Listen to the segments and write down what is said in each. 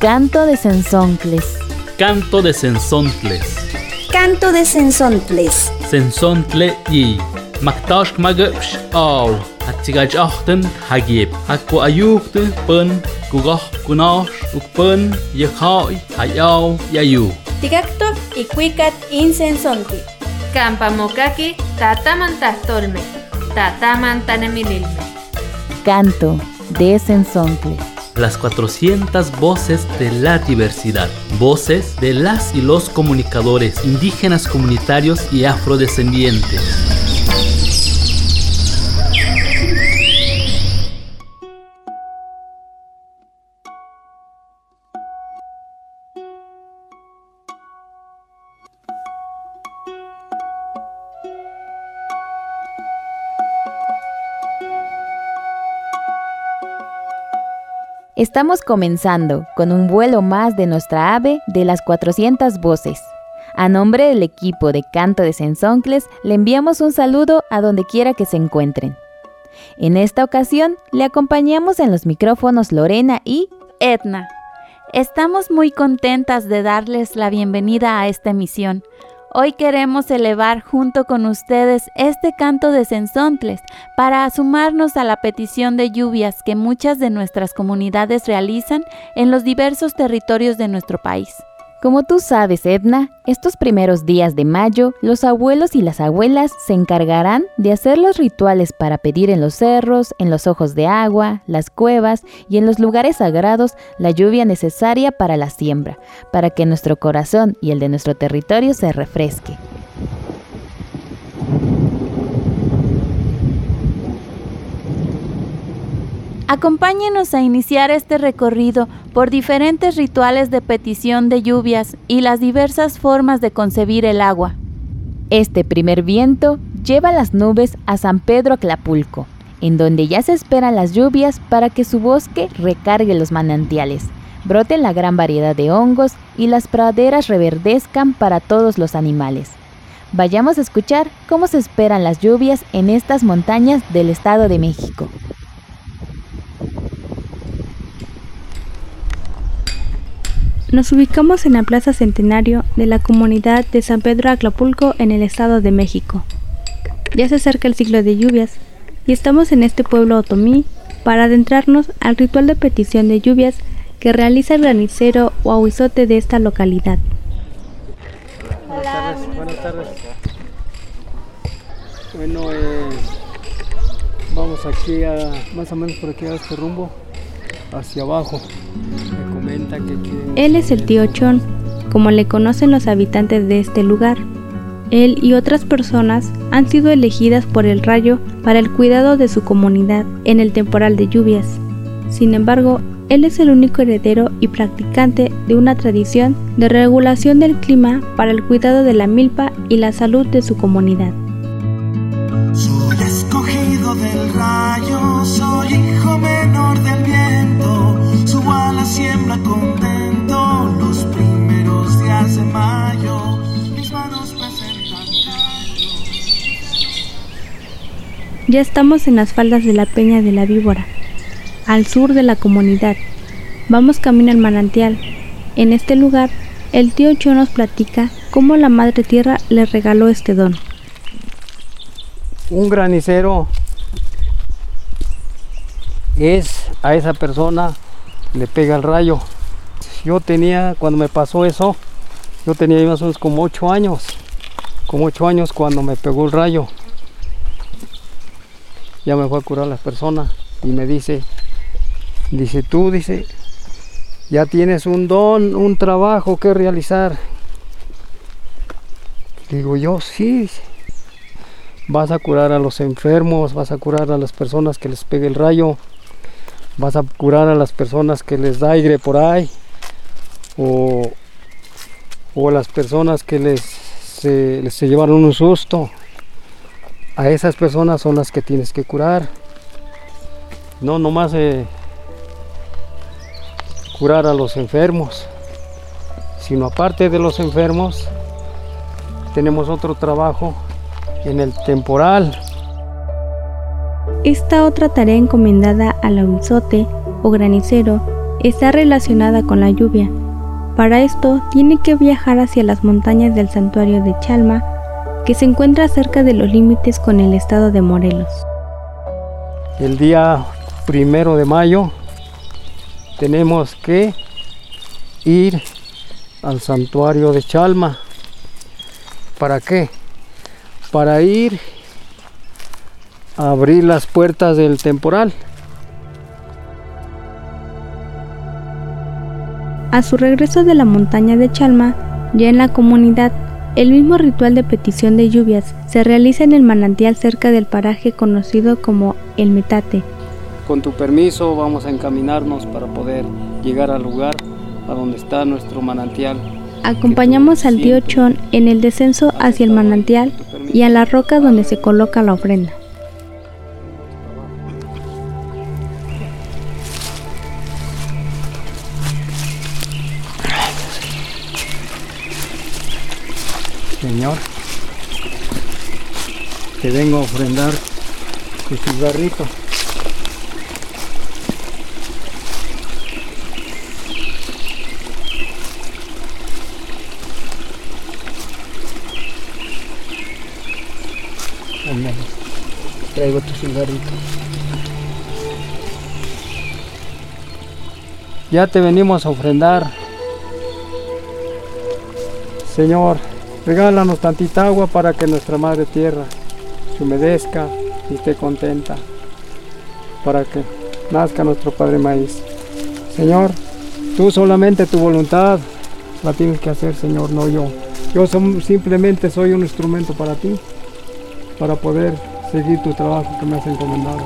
Canto de Sensoncles. Canto de Sensoncles. Canto de Sensoncles. Sensontle y Maktash magapsh aw. Atsigaj achten hagib. Akwa ayukte pen kugah kunash ukpen yekhai hayaw yayu. Tigacto y cuicat insensonti. Campamokaki tatamantastolme. Tatamantanemililme. Canto de Sensoncles. Las 400 voces de la diversidad. Voces de las y los comunicadores indígenas comunitarios y afrodescendientes. Estamos comenzando con un vuelo más de nuestra ave de las 400 voces. A nombre del equipo de Canto de Sensoncles, le enviamos un saludo a donde quiera que se encuentren. En esta ocasión, le acompañamos en los micrófonos Lorena y Edna. Estamos muy contentas de darles la bienvenida a esta emisión. Hoy queremos elevar junto con ustedes este canto de sensontles para sumarnos a la petición de lluvias que muchas de nuestras comunidades realizan en los diversos territorios de nuestro país. Como tú sabes, Edna, estos primeros días de mayo, los abuelos y las abuelas se encargarán de hacer los rituales para pedir en los cerros, en los ojos de agua, las cuevas y en los lugares sagrados la lluvia necesaria para la siembra, para que nuestro corazón y el de nuestro territorio se refresque. Acompáñenos a iniciar este recorrido por diferentes rituales de petición de lluvias y las diversas formas de concebir el agua. Este primer viento lleva las nubes a San Pedro Aclapulco, en donde ya se esperan las lluvias para que su bosque recargue los manantiales, broten la gran variedad de hongos y las praderas reverdezcan para todos los animales. Vayamos a escuchar cómo se esperan las lluvias en estas montañas del Estado de México. Nos ubicamos en la Plaza Centenario de la comunidad de San Pedro Aclapulco en el Estado de México. Ya se acerca el ciclo de lluvias y estamos en este pueblo otomí para adentrarnos al ritual de petición de lluvias que realiza el granicero o ahuizote de esta localidad. Buenas tardes. Bueno, eh, vamos aquí a, más o menos por aquí a este rumbo, hacia abajo. Él es el tío Chon, como le conocen los habitantes de este lugar. Él y otras personas han sido elegidas por el rayo para el cuidado de su comunidad en el temporal de lluvias. Sin embargo, él es el único heredero y practicante de una tradición de regulación del clima para el cuidado de la milpa y la salud de su comunidad. Soy escogido del rayo, soy hijo menor del viento. Siembra contento los primeros días de mayo. Mis manos presentan Ya estamos en las faldas de la Peña de la Víbora, al sur de la comunidad. Vamos camino al manantial. En este lugar, el tío Cho nos platica cómo la Madre Tierra le regaló este don. un granicero es a esa persona le pega el rayo. Yo tenía, cuando me pasó eso, yo tenía más o menos como 8 años, como 8 años cuando me pegó el rayo. Ya me fue a curar la persona y me dice, dice tú, dice, ya tienes un don, un trabajo que realizar. Digo yo, sí, vas a curar a los enfermos, vas a curar a las personas que les pegue el rayo, vas a curar a las personas que les da aire por ahí, o, o a las personas que les se, les llevaron un susto. A esas personas son las que tienes que curar. No nomás eh, curar a los enfermos, sino aparte de los enfermos, tenemos otro trabajo en el temporal. Esta otra tarea encomendada al ahuizote o granicero está relacionada con la lluvia. Para esto tiene que viajar hacia las montañas del santuario de Chalma, que se encuentra cerca de los límites con el estado de Morelos. El día primero de mayo tenemos que ir al santuario de Chalma. ¿Para qué? Para ir abrir las puertas del temporal. A su regreso de la montaña de Chalma, ya en la comunidad, el mismo ritual de petición de lluvias se realiza en el manantial cerca del paraje conocido como el Metate. Con tu permiso vamos a encaminarnos para poder llegar al lugar a donde está nuestro manantial. Acompañamos al tío Chon en el descenso hacia el manantial y a la roca donde se coloca la ofrenda. Señor, te vengo a ofrendar tu cigarrito. Ándale, traigo tu cigarrito. Ya te venimos a ofrendar. Señor, regálanos tantita agua para que nuestra madre tierra se humedezca y esté contenta. Para que nazca nuestro Padre Maíz. Señor, tú solamente tu voluntad la tienes que hacer, Señor, no yo. Yo simplemente soy un instrumento para ti, para poder seguir tu trabajo que me has encomendado.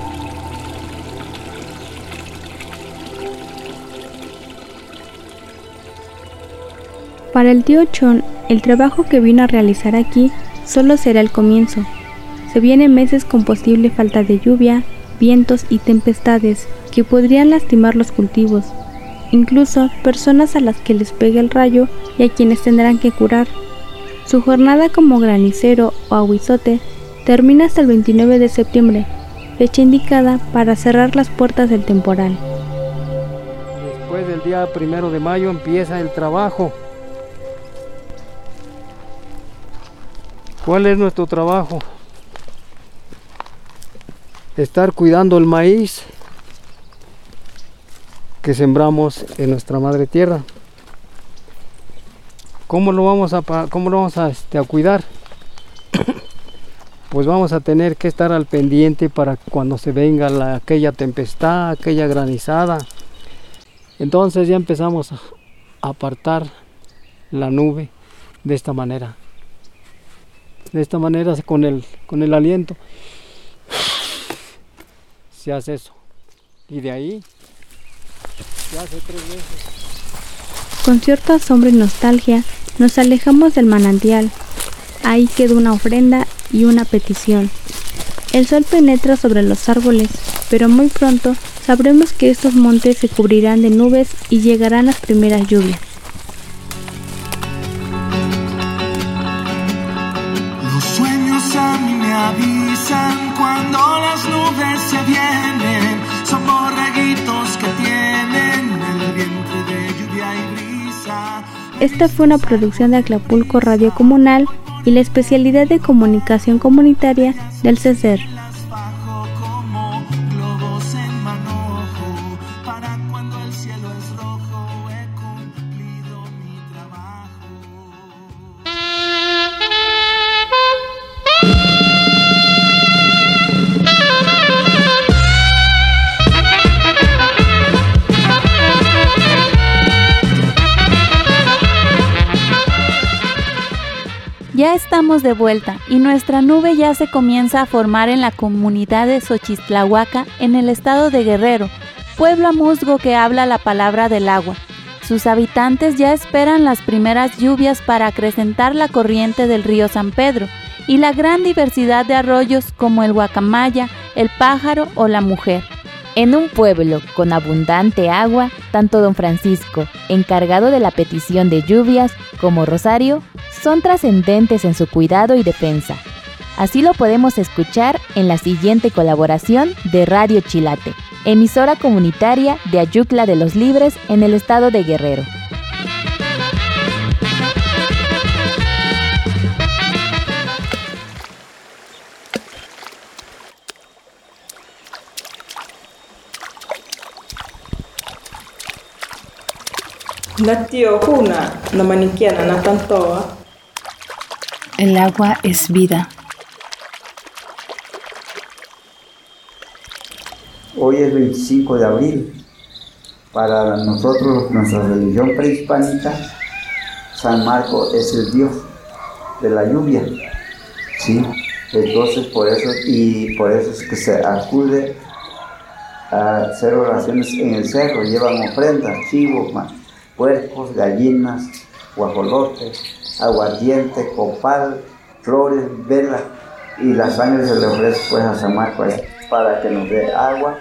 Para el tío Chon, el trabajo que vino a realizar aquí solo será el comienzo. Se vienen meses con posible falta de lluvia, vientos y tempestades que podrían lastimar los cultivos, incluso personas a las que les pegue el rayo y a quienes tendrán que curar. Su jornada como granicero o aguizote termina hasta el 29 de septiembre, fecha indicada para cerrar las puertas del temporal. Después del día primero de mayo empieza el trabajo. ¿Cuál es nuestro trabajo? Estar cuidando el maíz que sembramos en nuestra madre tierra. ¿Cómo lo vamos a, cómo lo vamos a, este, a cuidar? pues vamos a tener que estar al pendiente para cuando se venga la- aquella tempestad, aquella granizada. Entonces ya empezamos a apartar la nube de esta manera. De esta manera con el, con el aliento se hace eso. Y de ahí se hace tres veces. Con cierto asombro y nostalgia, nos alejamos del manantial. Ahí queda una ofrenda y una petición. El sol penetra sobre los árboles, pero muy pronto sabremos que estos montes se cubrirán de nubes y llegarán las primeras lluvias. Avisan cuando las nubes se vienen. Son borreguitos que tienen el vientre de lluvia y brisa. Esta fue una producción de Acapulco Radio Comunal y la especialidad de comunicación comunitaria del CESER. Ya estamos de vuelta y nuestra nube ya se comienza a formar en la comunidad de Xochistlahuaca en el estado de Guerrero, pueblo musgo que habla la palabra del agua. Sus habitantes ya esperan las primeras lluvias para acrecentar la corriente del río San Pedro y la gran diversidad de arroyos como el guacamaya, el pájaro o la mujer. En un pueblo con abundante agua, tanto don Francisco, encargado de la petición de lluvias, como Rosario, son trascendentes en su cuidado y defensa. Así lo podemos escuchar en la siguiente colaboración de Radio Chilate. emisora comunitaria de Ayucla de los Libres en el estado de Guerrero. El agua es vida. Hoy es 25 de abril. Para nosotros, nuestra religión prehispánica, San Marco es el Dios de la lluvia. ¿sí? Entonces, por eso, y por eso es que se acude a hacer oraciones en el cerro, llevan ofrendas, chivos, puercos, gallinas, guajolotes, aguardiente, copal, flores, vela, y la sangre se le ofrece pues a San Marco para que nos dé agua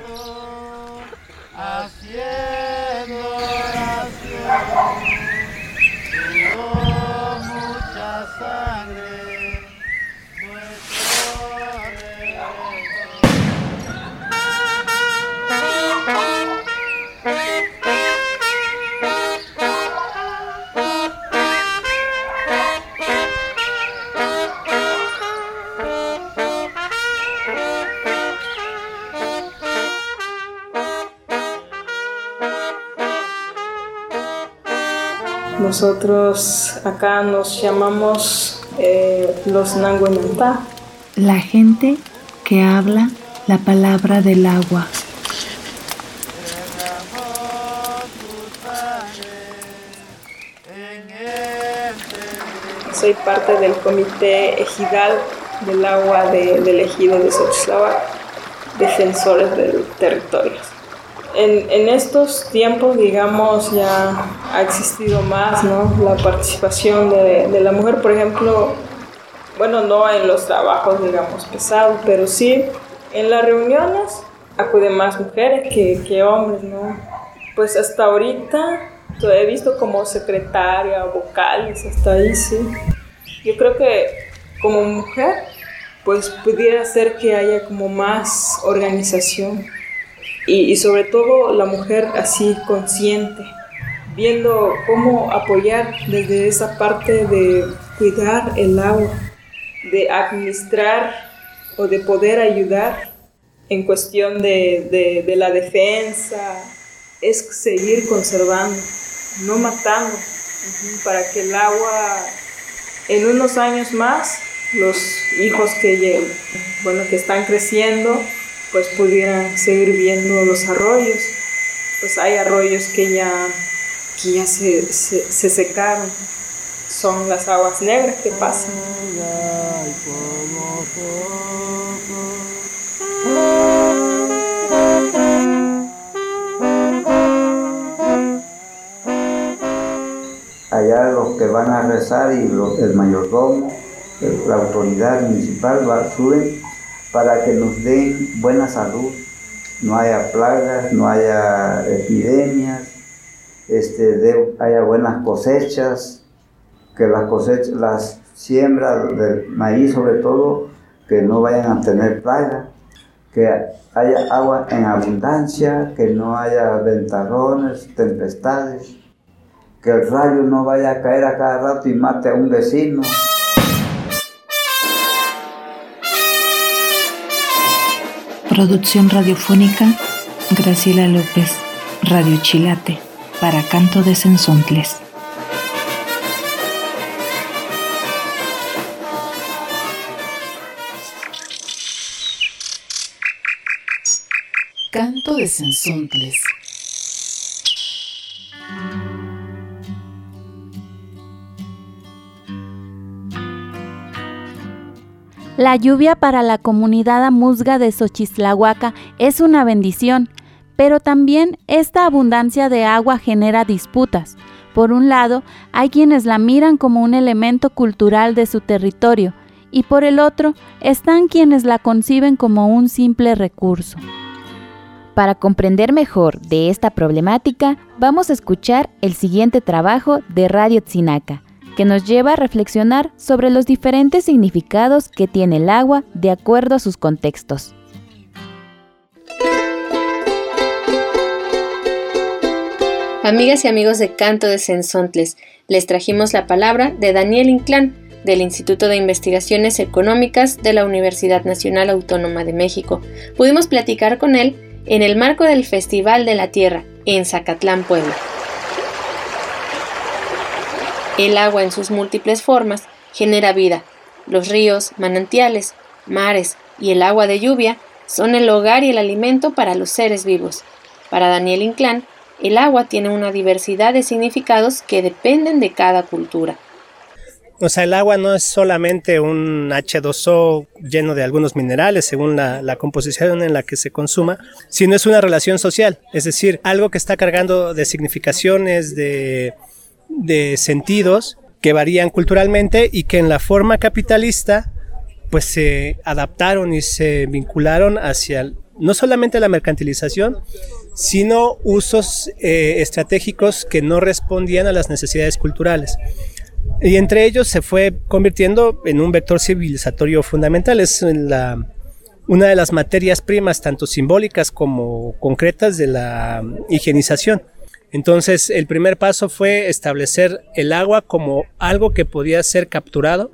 Nosotros acá nos llamamos eh, los Nanguenantá. La gente que habla la palabra del agua. Soy parte del comité ejidal del agua del ejido de Xochitlahua, defensores del territorio en, estos tiempos, digamos, ya ha existido más, ¿no? La participación de, la mujer, por ejemplo, bueno, no en los trabajos, digamos, pesados, pero sí en las reuniones acuden más mujeres que, que hombres, ¿no? Pues hasta ahorita he visto como secretaria, vocales, hasta ahí, sí. Yo creo que como mujer, pues pudiera ser que haya como más organización y, sobre todo la mujer así consciente, viendo cómo apoyar desde esa parte de cuidar el agua, de administrar o de poder ayudar en cuestión de, de, la defensa, es seguir conservando, no matando, para que el agua en unos años más, los hijos que, bueno, que están creciendo, pues pudieran seguir viendo los arroyos. Pues hay arroyos que ya, que ya se, se, secaron, son las aguas negras que pasan. Allá los que van a rezar y el mayordomo, la autoridad municipal va, suben para que nos den buena salud, no haya plagas, no haya epidemias, este, haya buenas cosechas, que las cosechas, las siembras del maíz sobre todo, que no vayan a tener plagas, que haya agua en abundancia, que no haya ventarrones, tempestades, que el rayo no vaya a caer a cada rato y mate a un vecino. Producción radiofónica Graciela López, Radio Chilate, para Canto de Sensontles. Canto de Sensontles. La lluvia para la comunidad amuzga de Xochislahuaca es una bendición, pero también esta abundancia de agua genera disputas. Por un lado, hay quienes la miran como un elemento cultural de su territorio, y por el otro están quienes la conciben como un simple recurso. Para comprender mejor de esta problemática, vamos a escuchar el siguiente trabajo de Radio Tzinaca que nos lleva a reflexionar sobre los diferentes significados que tiene el agua de acuerdo a sus contextos. Amigas y amigos de Canto de Sensontles, les trajimos la palabra de Daniel Inclán, del Instituto de Investigaciones Económicas de la Universidad Nacional Autónoma de México. Pudimos platicar con él en el marco del Festival de la Tierra, en Zacatlán, Puebla. El agua en sus múltiples formas genera vida. Los ríos, manantiales, mares y el agua de lluvia son el hogar y el alimento para los seres vivos. Para Daniel Inclán, el agua tiene una diversidad de significados que dependen de cada cultura. O sea, el agua no es solamente un H2O lleno de algunos minerales según la, composición en la que se consuma, sino es una relación social, es decir, algo que está cargando de significaciones, de, de sentidos que varían culturalmente y que en la forma capitalista pues se adaptaron y se vincularon hacia no solamente la mercantilización, sino usos eh, estratégicos que no respondían a las necesidades culturales. Y entre ellos se fue convirtiendo en un vector civilizatorio fundamental. Es la, una de las materias primas, tanto simbólicas como concretas, de la higienización. Entonces, el primer paso fue establecer el agua como algo que podía ser capturado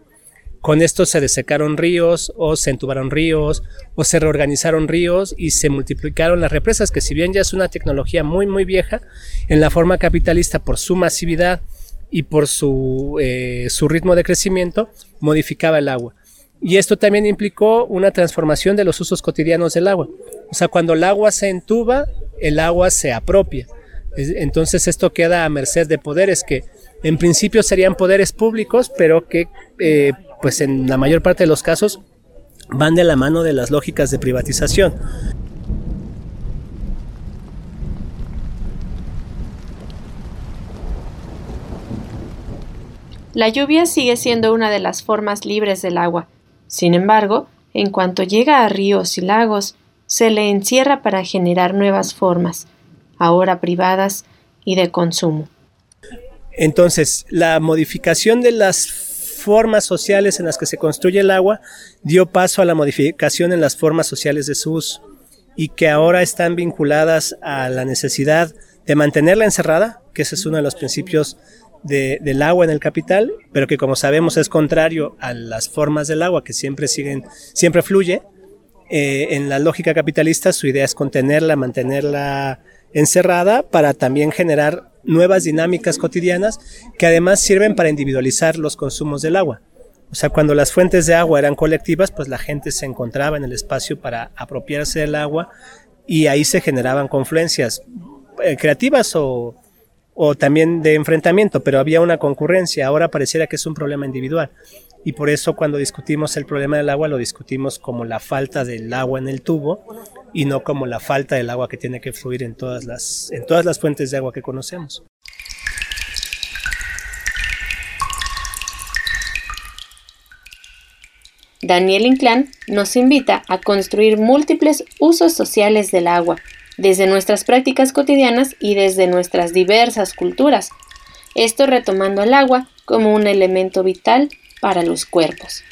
con esto se desecaron ríos o se entubaron ríos o se reorganizaron ríos y se multiplicaron las represas, que si bien ya es una tecnología muy muy vieja, en la forma capitalista por su masividad y por su, eh, su ritmo de crecimiento, modificaba el agua. Y esto también implicó una transformación de los usos cotidianos del agua. O sea, cuando el agua se entuba, el agua se apropia. Entonces esto queda a merced de poderes que en principio serían poderes públicos, pero que eh, pues en la mayor parte de los casos van de la mano de las lógicas de privatización. La lluvia sigue siendo una de las formas libres del agua. Sin embargo, en cuanto llega a ríos y lagos, se le encierra para generar nuevas formas, ahora privadas y de consumo. Entonces, la modificación de las formas sociales en las que se construye el agua dio paso a la modificación en las formas sociales de su y que ahora están vinculadas a la necesidad de mantenerla encerrada, que ese es uno de los principios del agua en el capital, pero que como sabemos es contrario a las formas del agua que siempre siguen, siempre fluye. Eh, en la lógica capitalista su idea es contenerla, mantenerla encerrada para también generar nuevas dinámicas cotidianas que además sirven para individualizar los consumos del agua. O sea, cuando las fuentes de agua eran colectivas, pues la gente se encontraba en el espacio para apropiarse del agua y ahí se generaban confluencias eh, creativas o, o también de enfrentamiento, pero había una concurrencia. Ahora pareciera que es un problema individual. Y por eso cuando discutimos el problema del agua lo discutimos como la falta del agua en el tubo y no como la falta del agua que tiene que fluir en todas las, en todas las fuentes de agua que conocemos. Daniel Inclán nos invita a construir múltiples usos sociales del agua, desde nuestras prácticas cotidianas y desde nuestras diversas culturas. Esto retomando el agua como un elemento vital para los cuerpos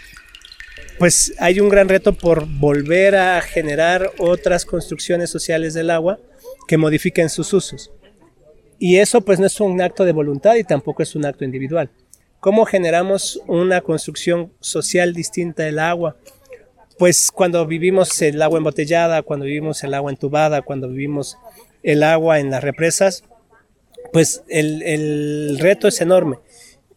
pues hay un gran reto por volver a generar otras construcciones sociales del agua que modifiquen sus usos. Y eso pues no es un acto de voluntad y tampoco es un acto individual. ¿Cómo generamos una construcción social distinta del agua? Pues cuando vivimos el agua embotellada, cuando vivimos el agua entubada, cuando vivimos el agua en las represas, pues el, el reto es enorme.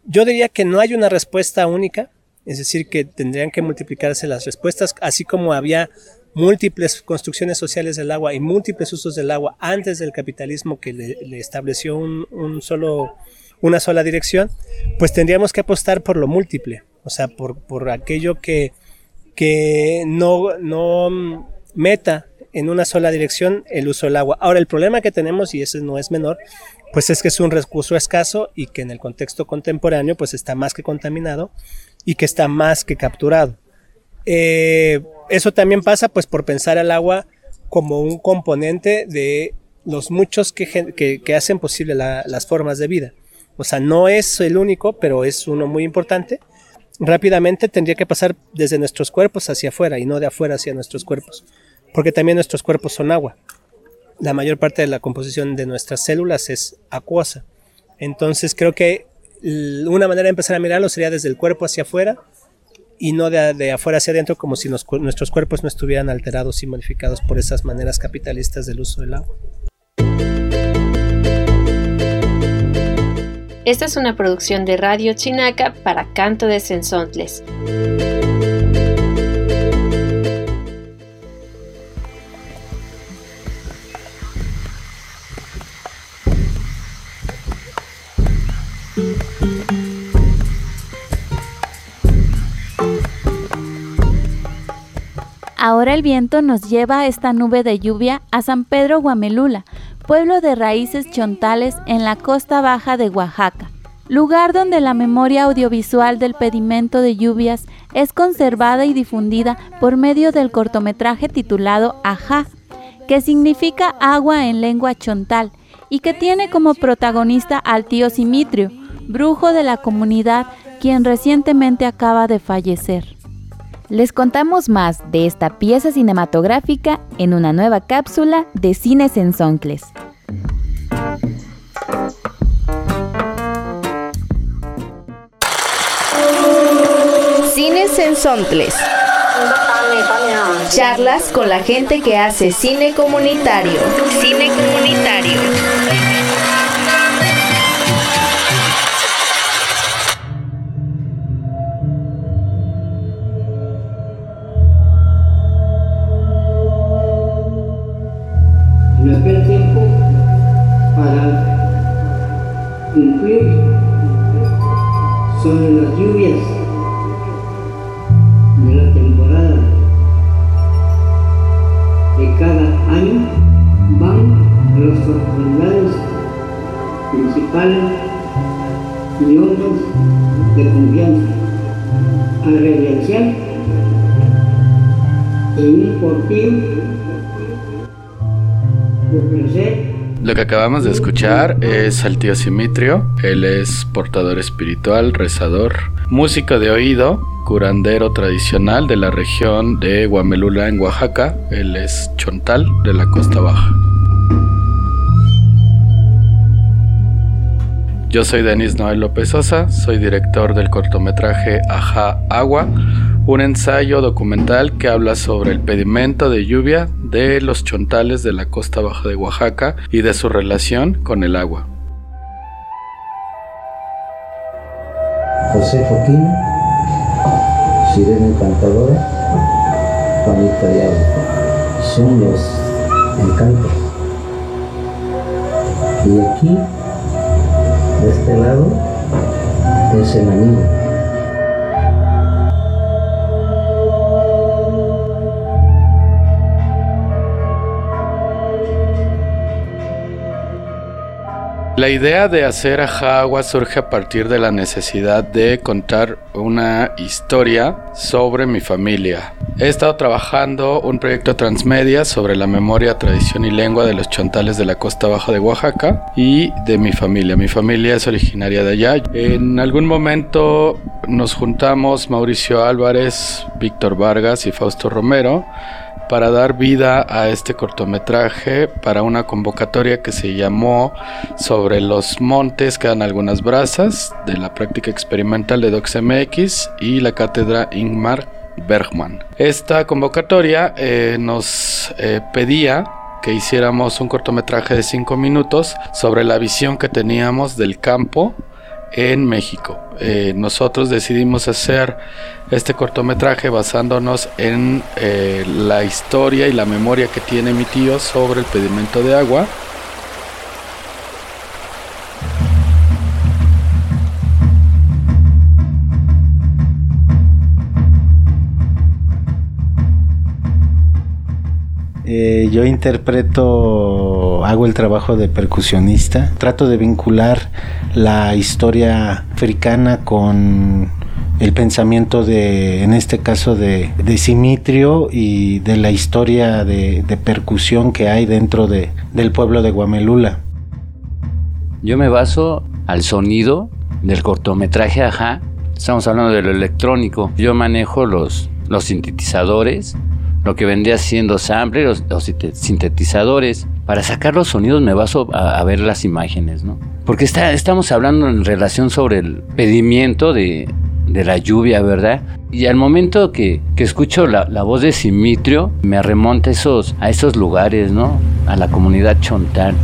Yo diría que no hay una respuesta única, es decir, que tendrían que multiplicarse las respuestas, así como había múltiples construcciones sociales del agua y múltiples usos del agua antes del capitalismo que le, estableció un, solo, una sola dirección, pues tendríamos que apostar por lo múltiple, o sea, por, por aquello que, que no, no meta en una sola dirección el uso del agua. Ahora, el problema que tenemos, y ese no es menor, pues es que es un recurso escaso y que en el contexto contemporáneo pues está más que contaminado y que está más que capturado. Eh, eso también pasa pues por pensar al agua como un componente de los muchos que, hacen posible las formas de vida. O sea, no es el único, pero es uno muy importante. Rápidamente tendría que pasar desde nuestros cuerpos hacia afuera y no de afuera hacia nuestros cuerpos, porque también nuestros cuerpos son agua. La mayor parte de la composición de nuestras células es acuosa. Entonces creo que una manera de empezar a mirarlo sería desde el cuerpo hacia afuera y no de, afuera hacia adentro como si nuestros cuerpos no estuvieran alterados y modificados por esas maneras capitalistas del uso del agua. Esta es una producción de Radio Chinaca para Canto de Sensontles. Ahora el viento nos lleva esta nube de lluvia a San Pedro Guamelula, pueblo de raíces chontales en la costa baja de Oaxaca, lugar donde la memoria audiovisual del pedimento de lluvias es conservada y difundida por medio del cortometraje titulado Ajá, que significa agua en lengua chontal y que tiene como protagonista al tío Simitrio, brujo de la comunidad, quien recientemente acaba de fallecer. Les contamos más de esta pieza cinematográfica en una nueva cápsula de Cines en Soncles. Cines en Soncles. Charlas con la gente que hace cine comunitario. Cine comunitario. Lo que acabamos de escuchar es al tío Simitrio. Él es portador espiritual, rezador, músico de oído, curandero tradicional de la región de Guamelula en Oaxaca. Él es chontal de la costa baja. Yo soy Denis Noel López Sosa, soy director del cortometraje Aja Agua, un ensayo documental que habla sobre el pedimento de lluvia de los chontales de la costa baja de Oaxaca y de su relación con el agua. José Joaquín, sirena encantadora, Juanita de agua. Son los encantos. Y aquí, de este lado, es el anillo. La idea de hacer Agua surge a partir de la necesidad de contar una historia sobre mi familia. He estado trabajando un proyecto transmedia sobre la memoria, tradición y lengua de los chontales de la costa baja de Oaxaca y de mi familia. Mi familia es originaria de allá. En algún momento nos juntamos Mauricio Álvarez, Víctor Vargas y Fausto Romero para dar vida a este cortometraje para una convocatoria que se llamó Sobre los montes quedan algunas brasas de la práctica experimental de DocsMX y la cátedra Ingmar Bergman. Esta convocatoria eh, nos eh, pedía que hiciéramos un cortometraje de 5 minutos sobre la visión que teníamos del campo en México. Eh, nosotros decidimos hacer este cortometraje basándonos en eh, la historia y la memoria que tiene mi tío sobre el pedimento de agua. Eh, yo interpreto, hago el trabajo de percusionista, trato de vincular la historia africana con el pensamiento de, en este caso, de, de Simitrio y de la historia de, percusión que hay dentro de, del pueblo de Guamelula. Yo me baso al sonido del cortometraje Ajá. Estamos hablando de lo electrónico. Yo manejo los, los sintetizadores, lo que vendría siendo samplers o, sintetizadores. Para sacar los sonidos me baso a, ver las imágenes, ¿no? Porque está, estamos hablando en relación sobre el pedimiento de, de la lluvia, ¿verdad? Y al momento que, que escucho la, la, voz de Simitrio, me remonta esos, a esos lugares, ¿no? A la comunidad chontal.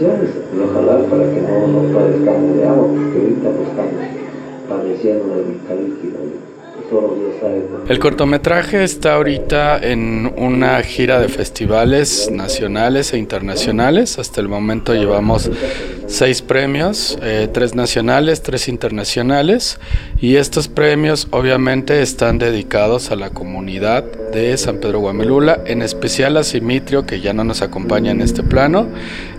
Bendiciones y ojalá para que no, no padezcamos de agua, porque ahorita pues estamos padeciendo del calíquido. El cortometraje está ahorita en una gira de festivales nacionales e internacionales. Hasta el momento llevamos seis premios, eh, tres nacionales, tres internacionales. Y estos premios obviamente están dedicados a la comunidad de San Pedro Guamelula, en especial a Simitrio, que ya no nos acompaña en este plano,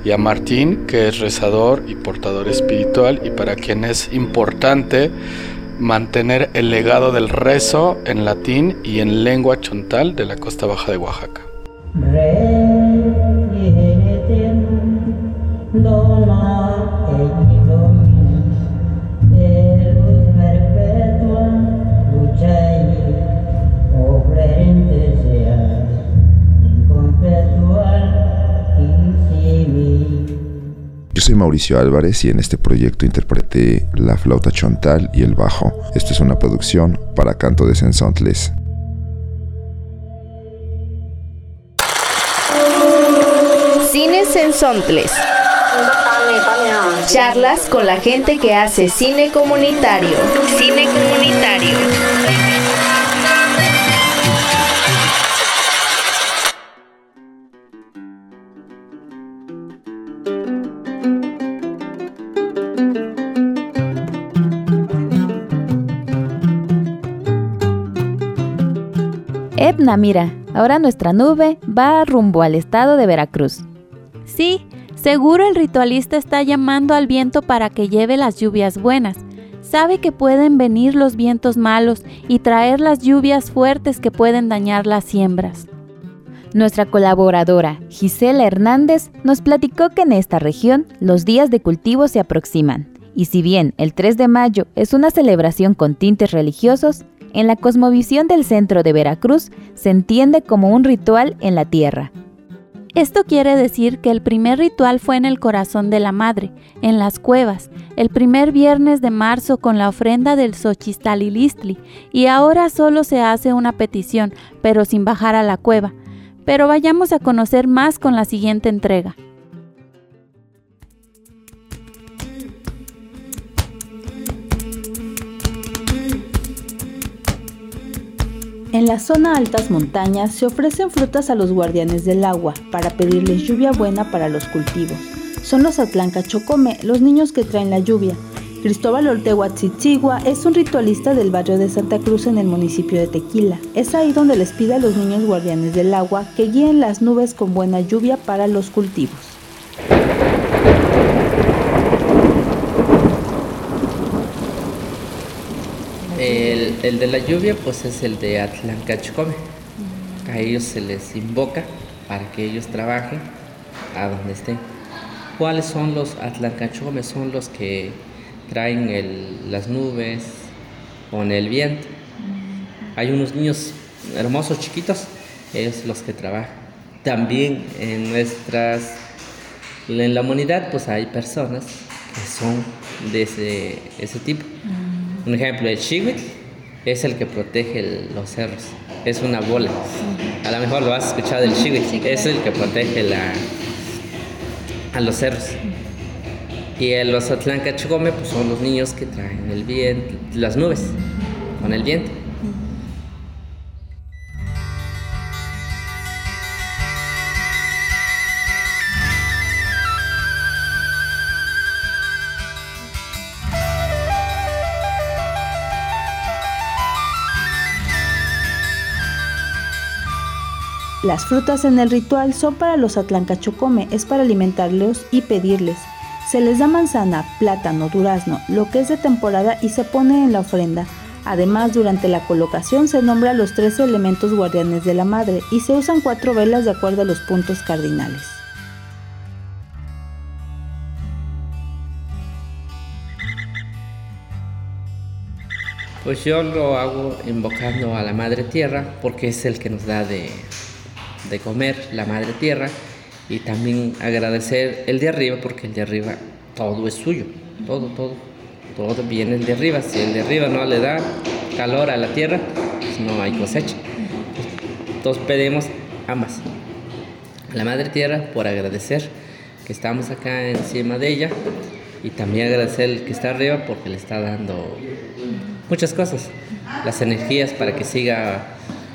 y a Martín, que es rezador y portador espiritual, y para quien es importante mantener el legado del rezo en latín y en lengua chontal de la costa baja de Oaxaca. Yo soy Mauricio Álvarez y en este proyecto interpreté la flauta chontal y el bajo. Esto es una producción para Canto de Sensontles. Cine Sensontles. Charlas con la gente que hace cine comunitario. Cine comunitario. Edna, mira, ahora nuestra nube va rumbo al estado de Veracruz. Sí, seguro el ritualista está llamando al viento para que lleve las lluvias buenas. Sabe que pueden venir los vientos malos y traer las lluvias fuertes que pueden dañar las siembras. Nuestra colaboradora, Gisela Hernández, nos platicó que en esta región los días de cultivo se aproximan. Y si bien el 3 de mayo es una celebración con tintes religiosos, en la cosmovisión del centro de Veracruz se entiende como un ritual en la tierra. Esto quiere decir que el primer ritual fue en el corazón de la madre, en las cuevas, el primer viernes de marzo con la ofrenda del Xochistlalilistli, y ahora solo se hace una petición, pero sin bajar a la cueva. Pero vayamos a conocer más con la siguiente entrega. En la zona altas montañas se ofrecen frutas a los guardianes del agua para pedirles lluvia buena para los cultivos. Son los Atlanca Chocome, los niños que traen la lluvia. Cristóbal Ortegua Tzitzigua es un ritualista del barrio de Santa Cruz en el municipio de Tequila. Es ahí donde les pide a los niños guardianes del agua que guíen las nubes con buena lluvia para los cultivos. El, de la lluvia pues es el de Atlancachcome. A ellos se les invoca para que ellos trabajen a donde estén. ¿Cuáles son los Atlancachcome? Son los que traen las nubes con el viento. Hay unos niños hermosos chiquitos, ellos los que trabajan. También en nuestras, en la humanidad pues hay personas que son de ese, ese tipo. Un ejemplo, el chihuit es el que protege los cerros. Es una bola. A lo mejor lo has escuchado del chihuit. Es el que protege la, a los cerros. Y los Atlancachugome pues son los niños que traen el viento, las nubes con el viento. Las frutas en el ritual son para los atlancachocome, es para alimentarlos y pedirles. Se les da manzana, plátano, durazno, lo que es de temporada y se pone en la ofrenda. Además, durante la colocación se nombra los tres elementos guardianes de la madre y se usan cuatro velas de acuerdo a los puntos cardinales. Pues yo lo hago invocando a la Madre Tierra porque es el que nos da de, de comer, la Madre Tierra, y también agradecer el de arriba porque el de arriba todo es suyo, todo, todo, todo viene el de arriba. Si el de arriba no le da calor a la tierra, pues no hay cosecha. Entonces pedimos ambas. La Madre Tierra por agradecer que estamos acá encima de ella y también agradecer el que está arriba porque le está dando muchas cosas, las energías para que siga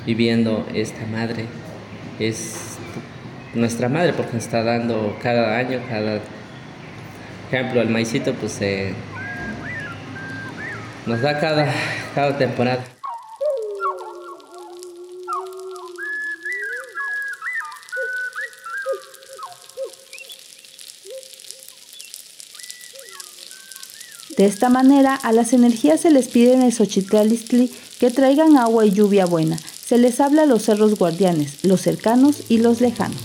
viviendo esta madre. Es nuestra madre porque está dando cada año, cada ejemplo, el maicito pues nos da cada, cada temporada. De esta manera, a las energías se les pide en el Xochitlalishtli que traigan agua y lluvia buena. Se les habla a los cerros guardianes, los cercanos y los lejanos.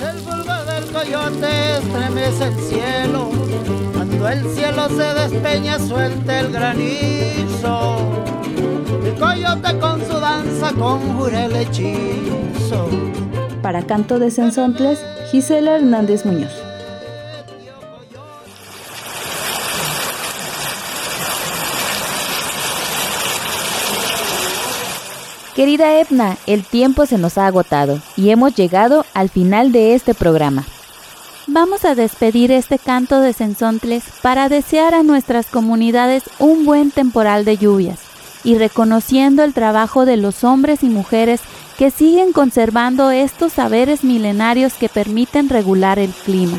el fulgor del coyote estremece el cielo, cuando el cielo se despeña suelta el granizo. El coyote con su danza conjura el hechizo. Para Canto de Sensontles, Gisela Hernández Muñoz. Querida Edna, el tiempo se nos ha agotado y hemos llegado al final de este programa. Vamos a despedir este canto de Sensontles para desear a nuestras comunidades un buen temporal de lluvias y reconociendo el trabajo de los hombres y mujeres que siguen conservando estos saberes milenarios que permiten regular el clima.